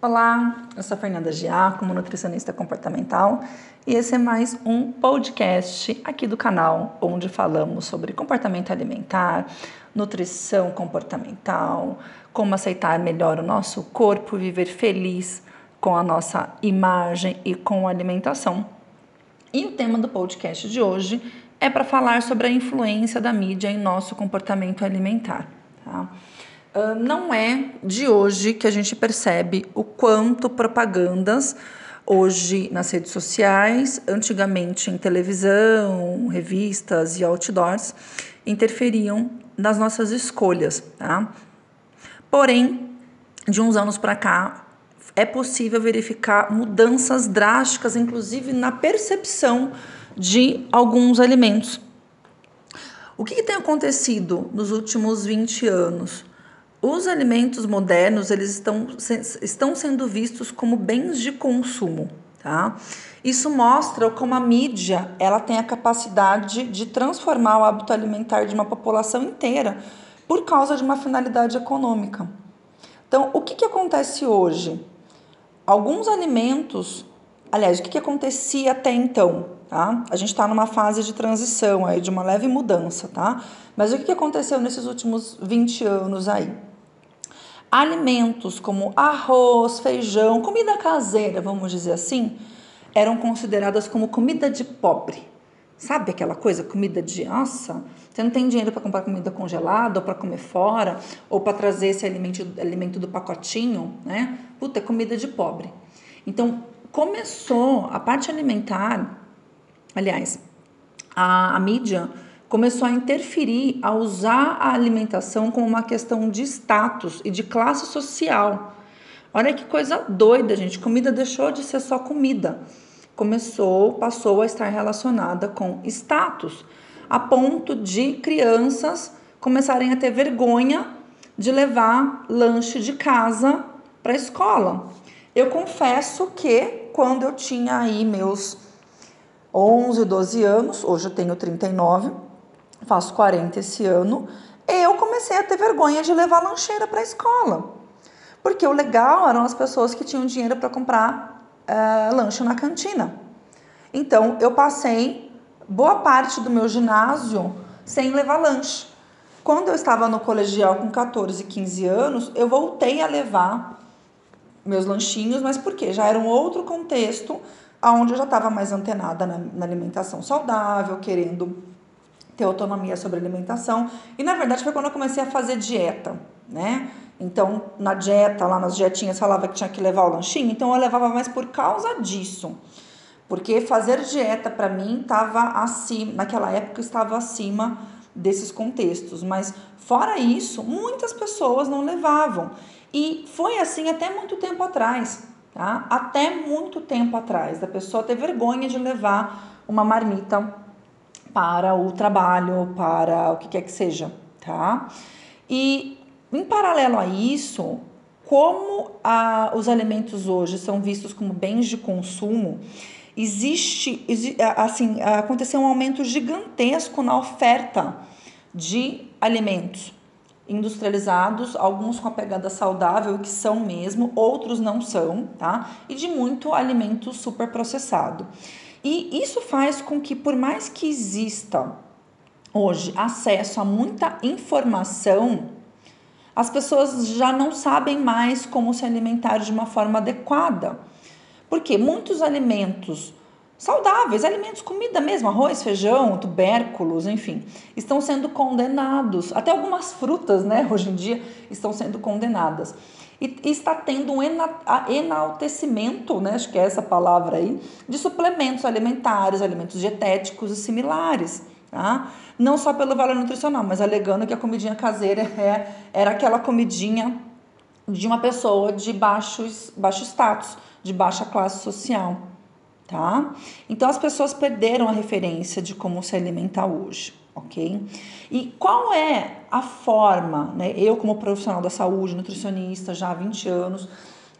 Olá, eu sou a Fernanda Giacomo, nutricionista comportamental, e esse é mais um podcast aqui do canal, onde falamos sobre comportamento alimentar, nutrição comportamental, como aceitar melhor o nosso corpo, viver feliz com a nossa imagem e com a alimentação. E o tema do podcast de hoje é para falar sobre a influência da mídia em nosso comportamento alimentar. Tá? Ah, não é de hoje que a gente percebe o quanto propagandas hoje nas redes sociais, antigamente em televisão, revistas e outdoors, interferiam nas nossas escolhas, tá? Porém, de uns anos para cá, é possível verificar mudanças drásticas, inclusive na percepção de alguns alimentos. O que, que tem acontecido nos últimos 20 anos? Os alimentos modernos eles estão, estão sendo vistos como bens de consumo, tá? Isso mostra como a mídia ela tem a capacidade de transformar o hábito alimentar de uma população inteira por causa de uma finalidade econômica. Então, o que, que acontece hoje? Alguns alimentos, aliás, o que, que acontecia até então? Tá? A gente está numa fase de transição aí, de uma leve mudança, tá? Mas o que, que aconteceu nesses últimos 20 anos aí? Alimentos como arroz, feijão, comida caseira, vamos dizer assim, eram consideradas como comida de pobre. Sabe aquela coisa, comida de nossa? Você não tem dinheiro para comprar comida congelada, ou para comer fora, ou para trazer esse alimento, alimento do pacotinho, né? Puta, é comida de pobre. Então, começou a parte alimentar, aliás, a, a mídia começou a interferir, a usar a alimentação como uma questão de status e de classe social. Olha que coisa doida, gente. Comida deixou de ser só comida. Começou, passou a estar relacionada com status, a ponto de crianças começarem a ter vergonha de levar lanche de casa para a escola. Eu confesso que quando eu tinha aí meus 11, 12 anos, hoje eu tenho 39, faço 40 esse ano, eu comecei a ter vergonha de levar lancheira para a escola. Porque o legal eram as pessoas que tinham dinheiro para comprar uh, lanche na cantina. Então, eu passei boa parte do meu ginásio sem levar lanche. Quando eu estava no colegial com 14, 15 anos, eu voltei a levar meus lanchinhos, mas por quê? Já era um outro contexto onde eu já estava mais antenada na, na alimentação saudável, querendo ter autonomia sobre alimentação. E na verdade foi quando eu comecei a fazer dieta, né? Então, na dieta, lá nas dietinhas falava que tinha que levar o lanchinho, então eu levava mais por causa disso. Porque fazer dieta para mim estava acima, naquela época estava acima desses contextos, mas fora isso, muitas pessoas não levavam. E foi assim até muito tempo atrás, tá? Até muito tempo atrás, da pessoa ter vergonha de levar uma marmita para o trabalho, para o que quer que seja, tá? E em paralelo a isso, como a, os alimentos hoje são vistos como bens de consumo, existe, assim, aconteceu um aumento gigantesco na oferta de alimentos industrializados, alguns com a pegada saudável, que são mesmo, outros não são, tá? E de muito alimento super processado. E isso faz com que, por mais que exista hoje acesso a muita informação, as pessoas já não sabem mais como se alimentar de uma forma adequada. Porque muitos alimentos saudáveis, alimentos, comida mesmo, arroz, feijão, tubérculos, enfim, estão sendo condenados. Até algumas frutas, né, hoje em dia, estão sendo condenadas e está tendo um enaltecimento, né, acho que é essa palavra aí, de suplementos alimentares, alimentos dietéticos e similares. Tá? Não só pelo valor nutricional, mas alegando que a comidinha caseira é, era aquela comidinha de uma pessoa de baixo, baixo status, de baixa classe social. Tá? Então as pessoas perderam a referência de como se alimentar hoje ok? E qual é a forma, né? Eu, como profissional da saúde, nutricionista já há 20 anos,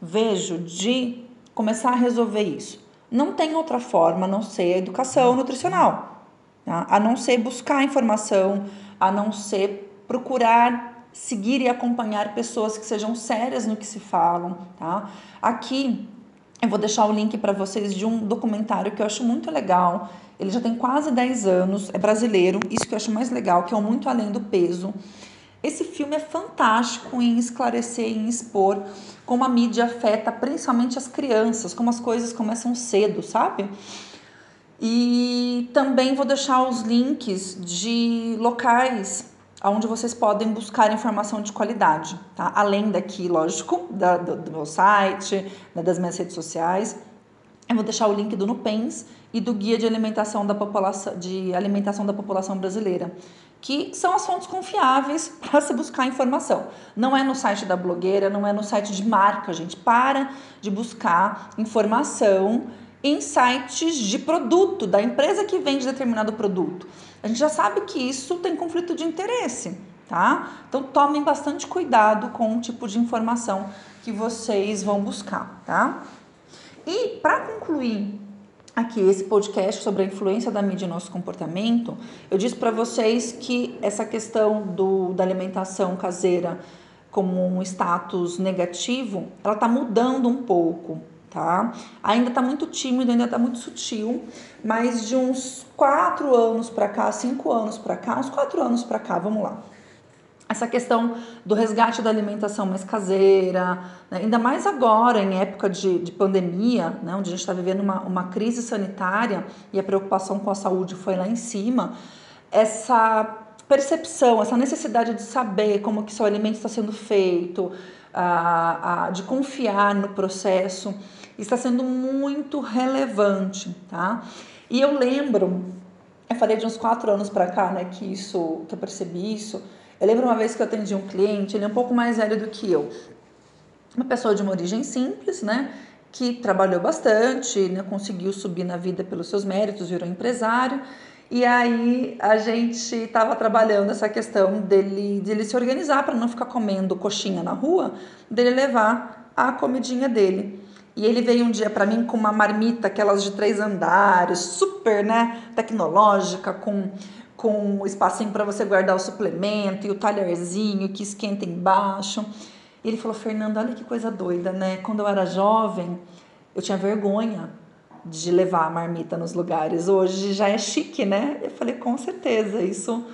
vejo de começar a resolver isso. Não tem outra forma a não ser a educação nutricional, tá? a não ser buscar informação, a não ser procurar seguir e acompanhar pessoas que sejam sérias no que se falam, tá? Aqui eu vou deixar o link para vocês de um documentário que eu acho muito legal. Ele já tem quase 10 anos, é brasileiro, isso que eu acho mais legal, que é o Muito Além do Peso. Esse filme é fantástico em esclarecer, em expor como a mídia afeta principalmente as crianças, como as coisas começam cedo, sabe? E também vou deixar os links de locais onde vocês podem buscar informação de qualidade, tá? Além daqui, lógico, da, do, do, meu site, né, das minhas redes sociais. Eu vou deixar o link do Nupens e do Guia de Alimentação da População, de alimentação da População Brasileira, que são as fontes confiáveis para se buscar informação. Não é no site da blogueira, não é no site de marca, gente. Para de buscar informação sites de produto, da empresa que vende determinado produto. A gente já sabe que isso tem conflito de interesse, tá? Então tomem bastante cuidado com o tipo de informação que vocês vão buscar, tá? E para concluir aqui esse podcast sobre a influência da mídia no nosso comportamento, eu disse para vocês que essa questão do, da alimentação caseira como um status negativo, ela está mudando um pouco tá? Ainda tá muito tímido, ainda tá muito sutil, mas de uns quatro anos para cá, cinco anos para cá, uns quatro anos para cá, vamos lá. Essa questão do resgate da alimentação mais caseira, né? ainda mais agora, em época de, de pandemia, né? onde a gente está vivendo uma, uma crise sanitária e a preocupação com a saúde foi lá em cima, essa percepção, essa necessidade de saber como que seu alimento está sendo feito, a, a, de confiar no processo, está sendo muito relevante, tá? E eu lembro, eu falei de uns quatro anos para cá, né, que isso, que eu percebi isso. Eu lembro uma vez que eu atendi um cliente, ele é um pouco mais velho do que eu, uma pessoa de uma origem simples, né, que trabalhou bastante, né, conseguiu subir na vida pelos seus méritos, virou empresário. E aí a gente estava trabalhando essa questão dele, dele se organizar para não ficar comendo coxinha na rua, dele levar a comidinha dele. E ele veio um dia para mim com uma marmita, aquelas de três andares, super, né, tecnológica, com com espacinho para você guardar o suplemento e o talherzinho que esquenta embaixo. E ele falou: "Fernando, olha que coisa doida, né? Quando eu era jovem, eu tinha vergonha de levar a marmita nos lugares. Hoje já é chique, né?" Eu falei: "Com certeza, isso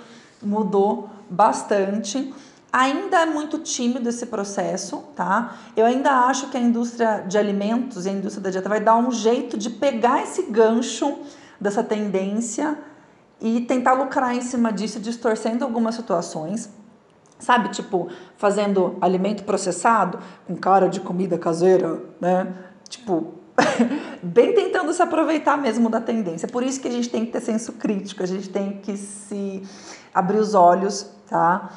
mudou bastante." Ainda é muito tímido esse processo, tá? Eu ainda acho que a indústria de alimentos e a indústria da dieta vai dar um jeito de pegar esse gancho dessa tendência e tentar lucrar em cima disso, distorcendo algumas situações. Sabe, tipo, fazendo alimento processado com cara de comida caseira, né? Tipo, bem tentando se aproveitar mesmo da tendência. Por isso que a gente tem que ter senso crítico, a gente tem que se abrir os olhos, tá?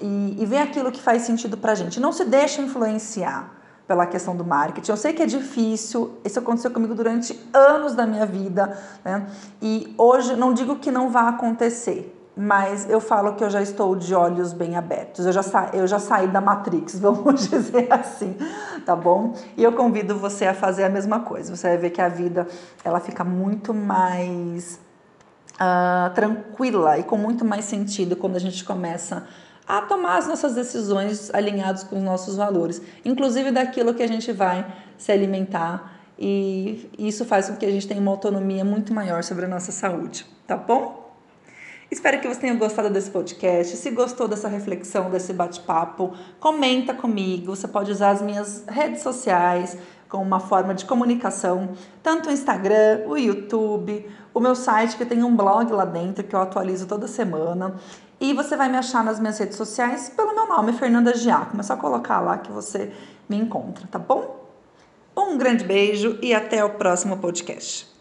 e, e ver aquilo que faz sentido para a gente. Não se deixa influenciar pela questão do marketing. Eu sei que é difícil, isso aconteceu comigo durante anos da minha vida, né? E hoje não digo que não vai acontecer, mas eu falo que eu já estou de olhos bem abertos. Eu já, sa eu já saí da Matrix, vamos dizer assim, tá bom? E eu convido você a fazer a mesma coisa. Você vai ver que a vida ela fica muito mais uh, tranquila e com muito mais sentido quando a gente começa a tomar as nossas decisões alinhadas com os nossos valores, inclusive daquilo que a gente vai se alimentar e isso faz com que a gente tenha uma autonomia muito maior sobre a nossa saúde, tá bom? Espero que você tenha gostado desse podcast. Se gostou dessa reflexão, desse bate-papo, comenta comigo. Você pode usar as minhas redes sociais como uma forma de comunicação, tanto o Instagram, o YouTube, o meu site que tem um blog lá dentro que eu atualizo toda semana. E você vai me achar nas minhas redes sociais pelo meu nome, Fernanda Giacomo. É só colocar lá que você me encontra, tá bom? Um grande beijo e até o próximo podcast.